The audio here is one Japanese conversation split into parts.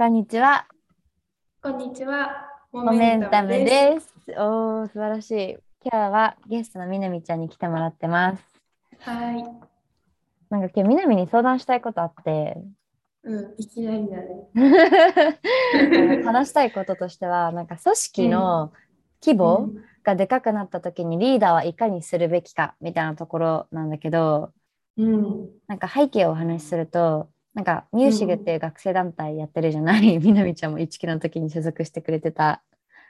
こんにちは。こんにちは。モモメンタムです。おー、素晴らしい。今日はゲストのみなみちゃんに来てもらってます。す。はい。なんか今日みなみに相談したいことあって、うん、いきなりだね。話したいこととしては、なんか組織の規模がでかくなった時にリーダーはいかにするべきかみたいなところなんだけど、うん。なんか背景をお話しすると、なんかミューシグっていう学生団体やってるじゃない、みなみちゃんも1期の時に所属してくれてた。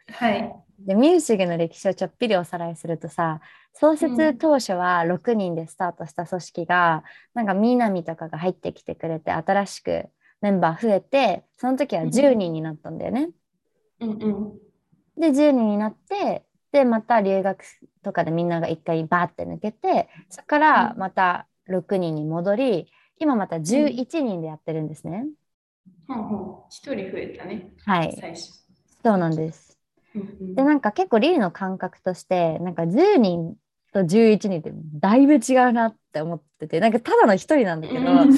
はい。でミュージグの歴史をちょっぴりおさらいするとさ創設当初は6人でスタートした組織が、なんか南とかが入ってきてくれて新しくメンバー増えてその時は10人になったんだよね。うんうん。で10人になってでまた留学とかでみんなが一回バーって抜けてそこからまた6人に戻り今また11人でやってるんですね。ほんほん。一人増えたね。はい最初。そうなんです。うんうんでなんか結構リーの感覚としてなんか10人と11人ってだいぶ違うなって思っててなんかただの1人なんだけどなんか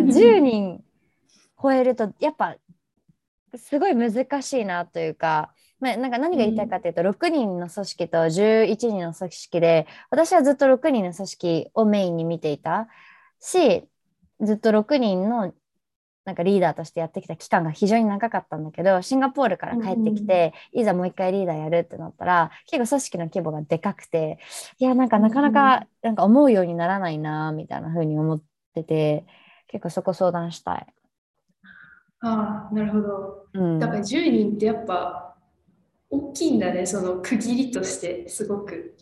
10人超えるとやっぱすごい難しいなというか、まあ、なんか何が言いたいかというと、6人の組織と11人の組織で私はずっと6人の組織をメインに見ていたしずっと6人のなんかリーダーとしてやってきた期間が非常に長かったんだけどシンガポールから帰ってきて、いざもう一回リーダーやるってなったら結構組織の規模がでかくていやなんかなかなかなんか思うようにならないなみたいな風に思ってて結構そこ相談したい。ああ、なるほど。うん、だから10人ってやっぱ大きいんだね。その区切りとしてすごく。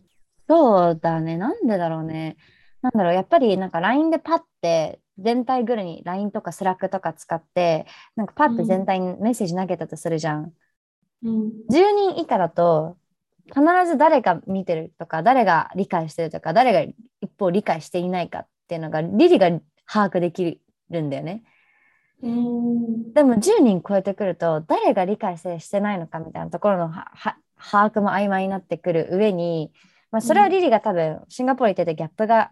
そうだね。なんでだろうね。なんだろう。やっぱりなんか LINE でパッて全体ぐるに LINE とか Slack とか使ってなんかパッて全体にメッセージ投げたとするじゃん。うん。10人以下だと必ず誰が見てるとか誰が理解してるとか誰が一方理解していないかっていうのがリリが把握できるんだよね。うん。でも10人超えてくると誰が理解してしてないのかみたいなところの把握も曖昧になってくる上に、まあ、それはリリが多分シンガポール行っててギャップが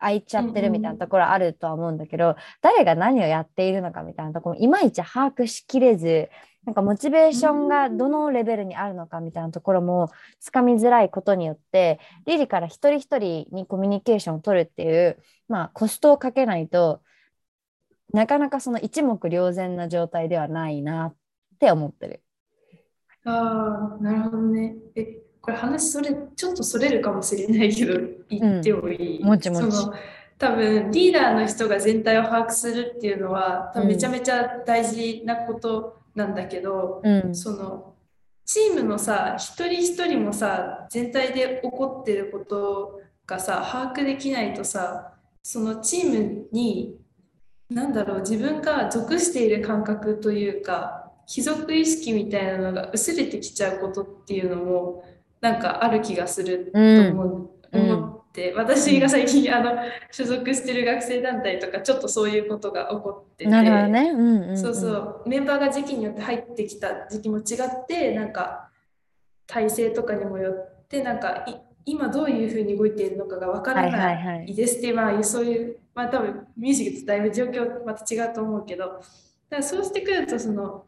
空いちゃってるみたいなところあるとは思うんだけど、誰が何をやっているのかみたいなところもいまいち把握しきれずなんかモチベーションがどのレベルにあるのかみたいなところもつかみづらいことによってリリから一人一人にコミュニケーションを取るっていう、まあ、コストをかけないとなかなかその一目瞭然な状態ではないなって思ってる。ああ、なるほどね。え、これ話それ、ちょっとそれるかもしれないけど、言ってもいい、もちもち。その多分リーダーの人が全体を把握するっていうのは多分めちゃめちゃ大事なことなんだけど、うん、そのチームのさ一人一人もさ全体で起こってることがさ把握できないとさそのチームに何だろう自分が属している感覚というか貴族意識みたいなのが薄れてきちゃうことっていうのもなんかある気がすると思う、うん。思って私が最近あの所属してる学生団体とかちょっとそういうことが起こってて。なるほどね。うんうんうん、そうそうメンバーが時期によって入ってきた時期も違ってなんか体制とかにもよってなんかい今どういうふうに動いているのかがわからはいはいはないいですっていう、まあそういうまあ多分ミュージックとだいぶ状況また違うと思うけどだからそうしてくるとその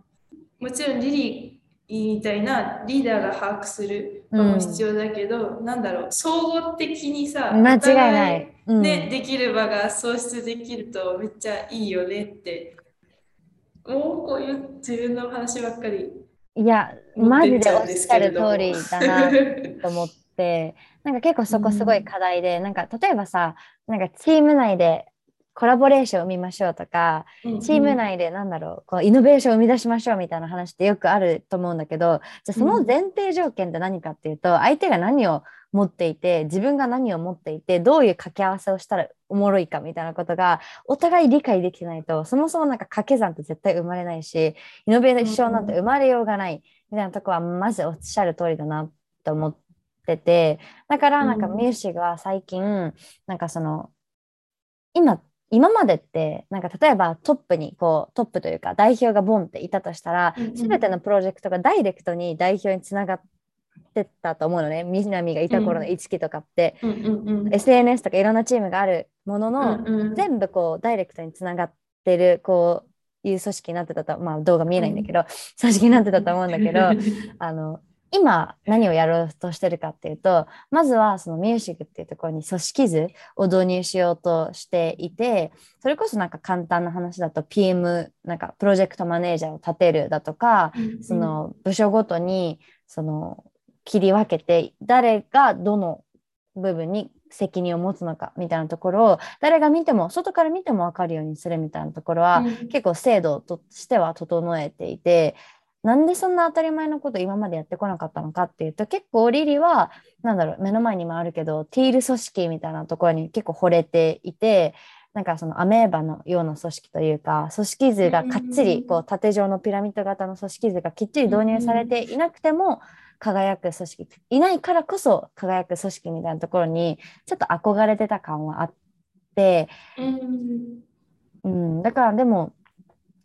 もちろんリリーみたいなリーダーが把握するのも必要だけど、なんだろう総合的にさ間違いない。うん。ね、できる場が創出できるとめっちゃいいよねってもうこういう自分の話ばっかりいや、持マジでおっしゃる通りだな と思って、なんか結構そこすごい課題で、なんか例えばさ、なんかチーム内でコラボレーションを生みましょうとか、チーム内でなんだろう、こうイノベーションを生み出しましょうみたいな話ってよくあると思うんだけど、じゃあその前提条件って何かっていうと、相手が何を持っていて、自分が何を持っていて、どういう掛け合わせをしたらおもろいかみたいなことがお互い理解できてないと、そもそもなんか掛け算って絶対生まれないし、イノベーションなんて生まれようがないみたいなとこはまずおっしゃる通りだなと思ってて、だからなんかうん。ミュージが最近、なんかその、今今までってなんか例えばトップにこうトップというか代表がボンっていたとしたら、うんうん。全てのプロジェクトがダイレクトに代表につながってったと思うのね。南がいた頃の1期とかって、うんうんうん。SNS とかいろんなチームがあるものの、うんうん全部こうダイレクトにつながってるこういう組織になってたと、まあ動画見えないんだけど、組織になってたと思うんだけど、あの、今何をやろうとしてるかっていうとまずはそのミュージックっていうところに組織図を導入しようとしていてそれこそなんか簡単な話だと PM なんかプロジェクトマネージャーを立てるだとか、その部署ごとにその切り分けて誰がどの部分に責任を持つのかみたいなところを誰が見ても外から見ても分かるようにするみたいなところは、うん、結構制度としては整えていてなんでそんな当たり前のこと今までやってこなかったのかっていうと結構リリはなんだろう目の前にもあるけどティール組織みたいなところに結構惚れていてなんかそのアメーバのような組織というか組織図がかっちりこう縦状のピラミッド型の組織図がきっちり導入されていなくても輝く組織いないからこそ輝く組織みたいなところにちょっと憧れてた感はあって、うん、だからでも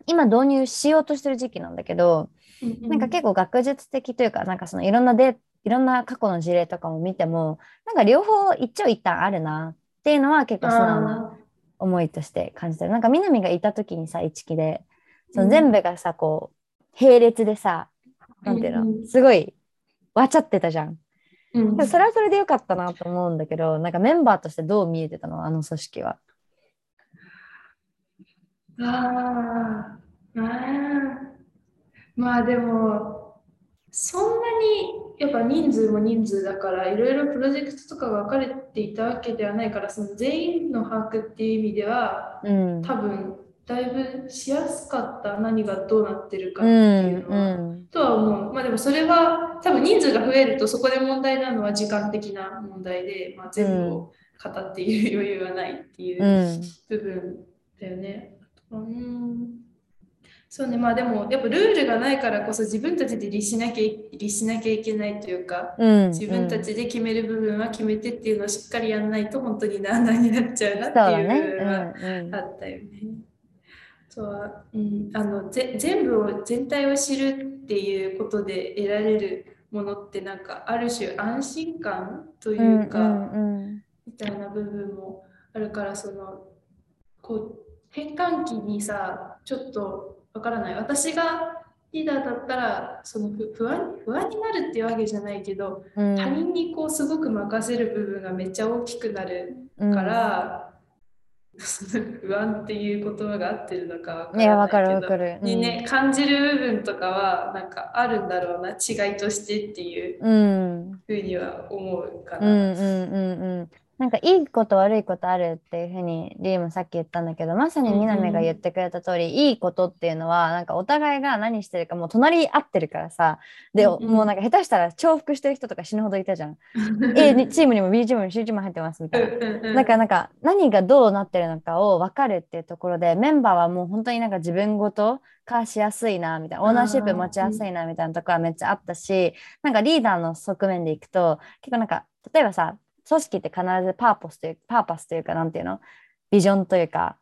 今導入しようとしてる時期なんだけどなんか結構学術的というかなんかそのいろんなでいろんな過去の事例とかも見てもなんか両方一長一短あるなっていうのは結構素直な思いとして感じてる。なんか南がいた時にさ一期でその全部がさこう並列でさなんていうのすごいわちゃってたじゃん。うん、それはそれでよかったなと思うんだけどなんかメンバーとしてどう見えてたの？あの組織は。ああまあでも、そんなにやっぱ人数も人数だからいろいろプロジェクトとかが分かれていたわけではないからその全員の把握っていう意味では、うん、多分だいぶしやすかった何がどうなってるかっていうのは、うんうん、とは思う。まあでもそれは多分人数が増えるとそこで問題なのは時間的な問題で、まあ、全部を語っている余裕はないっていう部分だよね。うんそうね。まあでもやっぱルールがないからこそ自分たちで律しなきゃ律しなきゃいけないというか、うん、自分たちで決める部分は決めてっていうのをしっかりやらないと本当になあなになっちゃうなっていう部分はあったよね。とは、うん、あのぜ全部を全体を知るっていうことで得られるものってなんかある種安心感というか、みたいな部分もあるからそのこう変換期にさちょっとわからない。私がリーダーだったらその不安不安になるっていうわけじゃないけど、うん、他人にこうすごく任せる部分がめっちゃ大きくなるから、うん、不安っていう言葉が合ってるのか分からないけどる、にね感じる部分とかはなんかあるんだろうな違いとしてっていうふうには思うかな。うんうんうんうんなんかいいこと悪いことあるっていうふうにリーもさっき言ったんだけどまさに南が言ってくれた通り、うん、いいことっていうのはなんかお互いが何してるかもう隣り合ってるからさ。で、うん、もうなんか下手したら重複してる人とか死ぬほどいたじゃん。A チームにも B チームにも C チーム入ってますみたいな。だからなんか何がどうなってるのかを分かるっていうところでメンバーはもう本当になんか自分ごと化しやすいなみたいなオーナーシップ持ちやすいなみたいなところはめっちゃあったしなんかリーダーの側面でいくと結構なんか例えばさ組織って必ずパーポスというパーパスというかなんていうの？ビジョンというか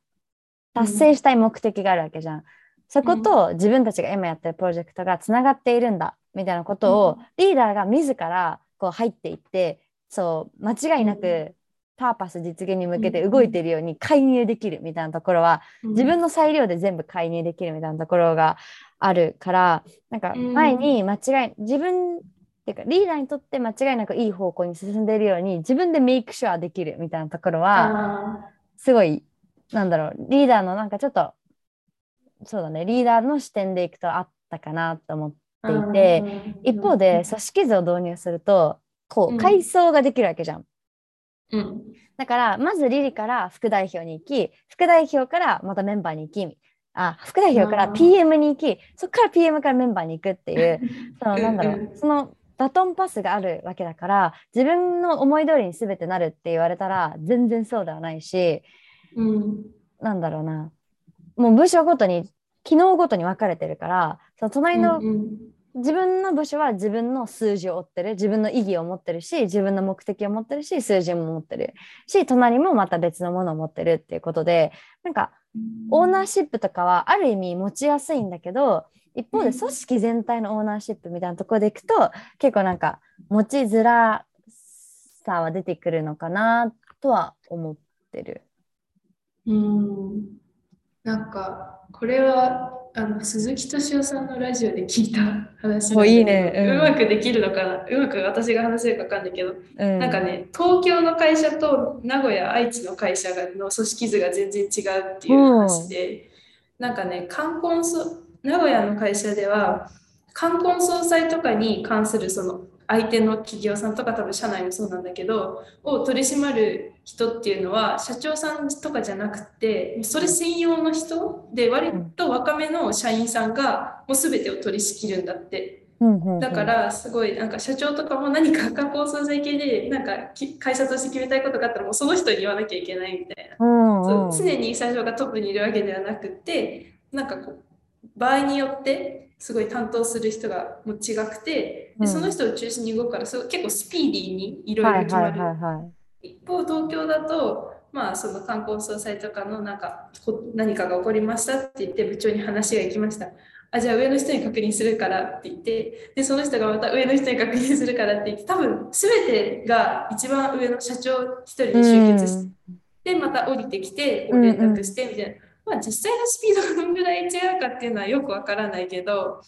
達成したい目的があるわけじゃん。そこと自分たちが今やってるプロジェクトがつながっているんだみたいなことをリーダーが自らこう入っていってそう間違いなくパーパス実現に向けて動いているように介入できるみたいなところは自分の裁量で全部介入できるみたいなところがあるからなんか前に間違い自分ていうかリーダーにとって間違いなくいい方向に進んでいるように自分でメイクシュアできるみたいなところはすごいなんだろうリーダーのなんかちょっとそうだねリーダーの視点でいくとあったかなと思っていて一方で組織図を導入するとこう階層ができるわけじゃん。うん、だからまずリリから副代表に行き副代表からまたメンバーに行きあ副代表から PM に行きそこから PM からメンバーに行くっていう そのなんだろうそのバトンパスがあるわけだから自分の思い通りに全てなるって言われたら全然そうではないし、うん、なんだろうな。もう部署ごとに機能ごとに分かれてるからその隣の、うんうん、自分の部署は自分の数字を追ってる自分の意義を持ってるし自分の目的を持ってるし数字も持ってる。し隣もまた別のものを持ってるっていうことでなんかオーナーシップとかはある意味持ちやすいんだけど一方で組織全体のオーナーシップみたいなところでいくと結構なんか持ちづらさは出てくるのかなとは思ってる。うん。なんかこれはあの鈴木敏夫さんのラジオで聞いた話なんだけどおいいね。うん。うまくできるのかな？うまく私が話せるか分かんないけど、うん、なんかね東京の会社と名古屋愛知の会社がの組織図が全然違うっていう話で、なんかね冠婚葬名古屋の会社では冠婚葬祭とかに関するその相手の企業さんとか多分社内もそうなんだけどを取り締まる人っていうのは社長さんとかじゃなくてそれ専用の人で割と若めの社員さんがもう全てを取り仕切るんだって。だからすごいなんか社長とかも何か観光総裁系でなんかき会社として決めたいことがあったらもうその人に言わなきゃいけないみたいな。うんうん。常に社長がトップにいるわけではなくてなんかこう場合によってすごい担当する人がもう違くてうんでその人を中心に動くからすごい結構スピーディーにいろいろ決まる。一方東京だとまあその観光総裁とかのなんかこ何かが起こりましたって言って部長に話が行きました。あじゃあ上の人に確認するからって言ってでその人がまた上の人に確認するからって言って多分全てが一番上の社長一人に集結して、でまた降りてきて連絡してみたいな、まあ実際のスピードがどのぐらい違うかっていうのはよくわからないけど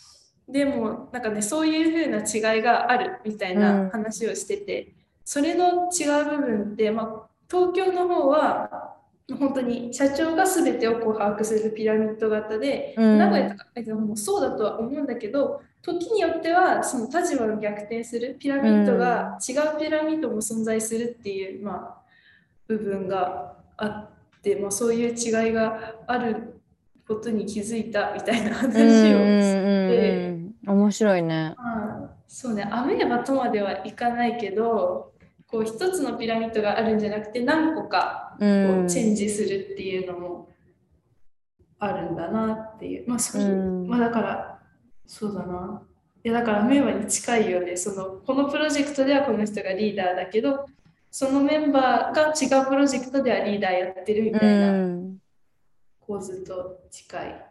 でもなんかねそういう風な違いがあるみたいな話をしてて、それの違う部分って、まあ、東京の方は本当に社長が全てをこう把握するピラミッド型で、うん。名古屋とかえっともうそうだとは思うんだけど時によってはその立場を逆転するピラミッドが、違うピラミッドも存在するっていう、まあ、部分があって、まあ、そういう違いがあることに気づいたみたいな話をして。面白いね。まあ、そうね、アメーバとまではいかないけど、こう一つのピラミッドがあるんじゃなくて何個かうこんうチェンジするっていうのもあるんだなっていう。まあ、それうんまあだから、そうだな。いやだからアメーバに近いよね。そのこのプロジェクトではこの人がリーダーだけど、そのメンバーが違うプロジェクトではリーダーやってるみたいな構図と近い。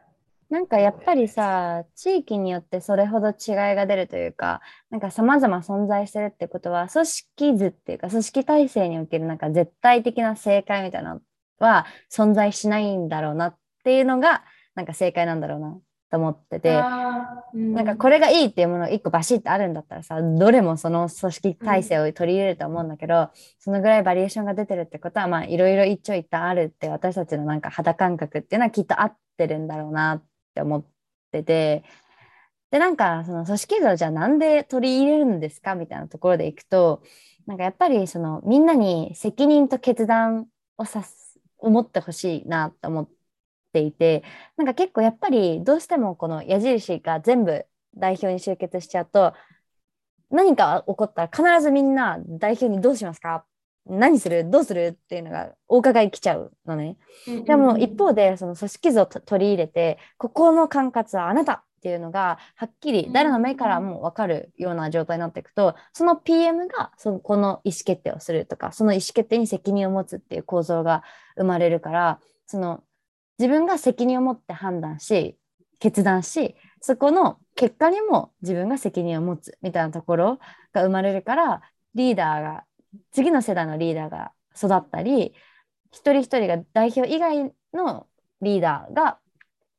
なんかやっぱりさ地域によってそれほど違いが出るというかなんか様々存在してるってことは組織図っていうか組織体制におけるなんか絶対的な正解みたいなのは存在しないんだろうなっていうのがなんか正解なんだろうなと思ってて。うん。なんかこれがいいっていうものが一個バシッとあるんだったらさどれもその組織体制を取り入れると思うんだけど、そのぐらいバリエーションが出てるってことはまあいろいろ一長一短あるって私たちのなんか肌感覚っていうのはきっと合ってるんだろうなって思ってて。でなんかその組織図をじゃあなんで取り入れるんですかみたいなところでいくとなんかやっぱりそのみんなに責任と決断をさす思ってほしいなと思っていてなんか結構やっぱりどうしてもこの矢印が全部代表に集結しちゃうと何か起こったら必ずみんな代表にどうしますか？何する？どうする？っていうのがお伺い来ちゃうのね。でも一方でその組織図をと取り入れてここの管轄はあなたっていうのがはっきり誰の目からも分かるような状態になっていくとその PM がそこの意思決定をするとかその意思決定に責任を持つっていう構造が生まれるからその自分が責任を持って判断し決断しそこの結果にも自分が責任を持つみたいなところが生まれるからリーダーが次の世代のリーダーが育ったり一人一人が代表以外のリーダーが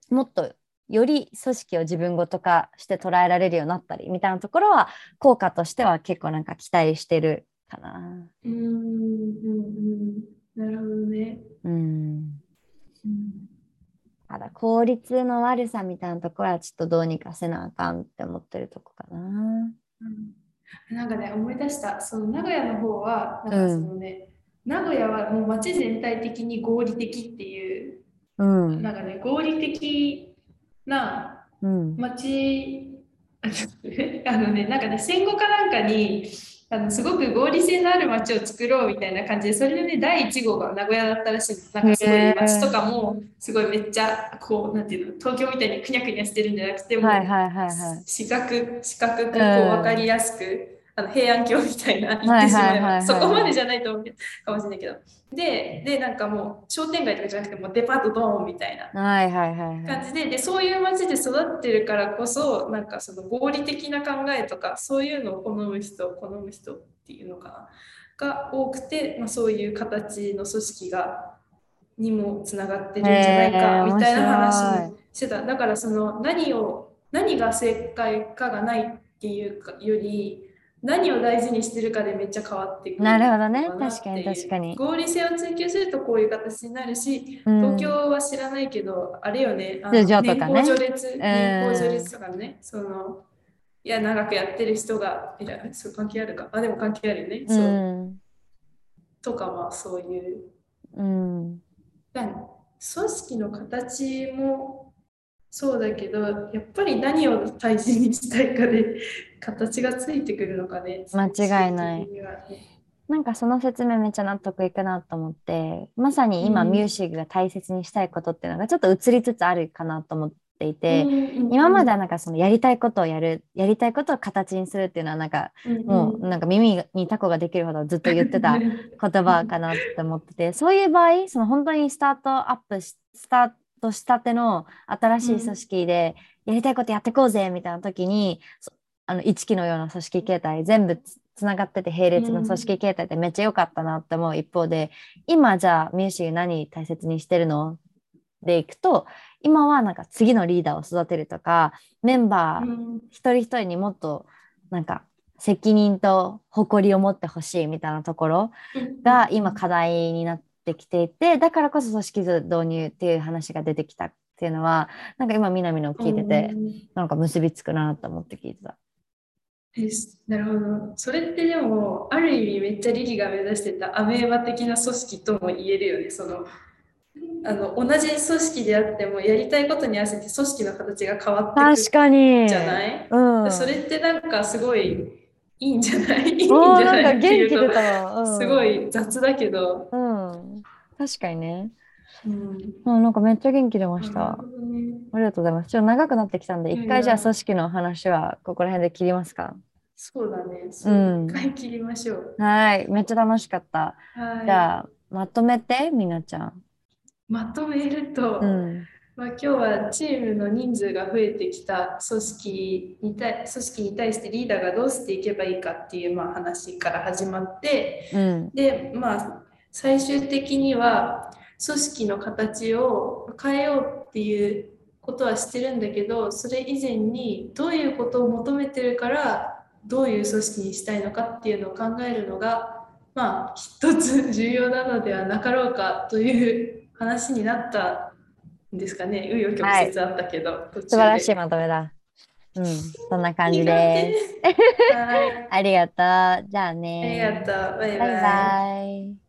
もっとより組織を自分ごと化して捉えられるようになったりみたいなところは効果としては結構なんか期待してるかな。うんうんうんなるほどね。うんうんただ効率の悪さみたいなところはちょっとどうにかせなあかんって思ってるとこかな。うんなんかね、思い出した、その名古屋の方は、なんかそのね、名古屋はもう街全体的に合理的っていう、うん。なんかね、合理的なうん。街、あ のね、なんかね、戦後かなんかに、あのすごく合理性のある街を作ろうみたいな感じで、それでね、第1号が名古屋だったらしいんです。なんかすごい街とかも、すごいめっちゃ、こう、なんていうの、東京みたいにくにゃくにゃしてるんじゃなくて、もうはいはいはいはい。四角四角くこううん分かりやすく、あの平安京みたいなってしまえば。そこまでじゃないと思うかもしれないけど。ででなんかもう商店街とかじゃなくてもうデパートドーンみたいな。感じで。でそういう街で育ってるからこそなんかその合理的な考えとかそういうのを好む人好む人っていうのかな。が多くて、まあ、そういう形の組織がにもつながってるんじゃないかみたいな話してた。だからその何を何が正解かがないっていうかより何を大事にしてるかでめっちゃ変わってくるなるほどね確かに確かに合理性を追求するとこういう形になるし、うん東京は知らないけど、あれよね、あの通常とかね年功序列、ん年功序列とかね、その、いや、長くやってる人が、いや、そう関係あるか。あ、でも関係あるよね。うそう。んとかはそういう。うん何組織の形もそうだけど、やっぱり何を大事にしたいかで形がついてくるのかね。間違いない。なんかその説明めっちゃ納得いくなと思ってまさに今うん。ミュージックが大切にしたいことっていうのがちょっと移りつつあるかなと思っていて、うんうんうん今まではなんかそのやりたいことをやるやりたいことを形にするっていうのはなんかもうなんか耳にタコができるほどずっと言ってた 言葉かなって思っててそういう場合その本当にスタートアップしスタートしたての新しい組織でやりたいことやってこうぜみたいな時に、そあの一期のような組織形態全部つつながってて並列の組織形態ってめっちゃ良かったなって思う一方で今じゃあミュージー何大切にしてるの？でいくと今はなんか次のリーダーを育てるとかメンバー、うん。一人一人にもっとなんか責任と誇りを持ってほしいみたいなところが今課題になってきていてだからこそ組織図導入っていう話が出てきたっていうのはなんか今南のを聞いててうん。なんか結びつくなと思って聞いてた。なるほど。それってでも、ある意味めっちゃリリが目指してたアメーバ的な組織とも言えるよね。そのあの同じ組織であってもやりたいことに合わせて組織の形が変わってく確かに。るじゃない、うん、それってなんかすごいいいんじゃない？いいんじゃなないんかっていうと元気出たわ、うん、すごい雑だけど。うん確かにね、うん。うん、なんかめっちゃ元気出ましなたねありがとうございます。ちょっと長くなってきたんで一回じゃあ組織の話はここら辺で切りますか？そうだね。そうう、ん。一回切りましょう。はい。めっちゃ楽しかった。はい。じゃあまとめてみなちゃん。まとめると、うん。まあ、今日はチームの人数が増えてきた組織に対組織に対してリーダーがどうしていけばいいかっていうまあ話から始まってうん。で、まあ、最終的には組織の形を変えようっていうことはしてるんだけどそれ以前にどういうことを求めてるからどういう組織にしたいのかっていうのを考えるのがまあ一つ重要なのではなかろうかという話になったんですかね。紆余曲折あったけど、途中で。素晴らしいまとめだ。うん。そんな感じです。はい。ありがとう。じゃあありねがとう。バイバイ。バイバイ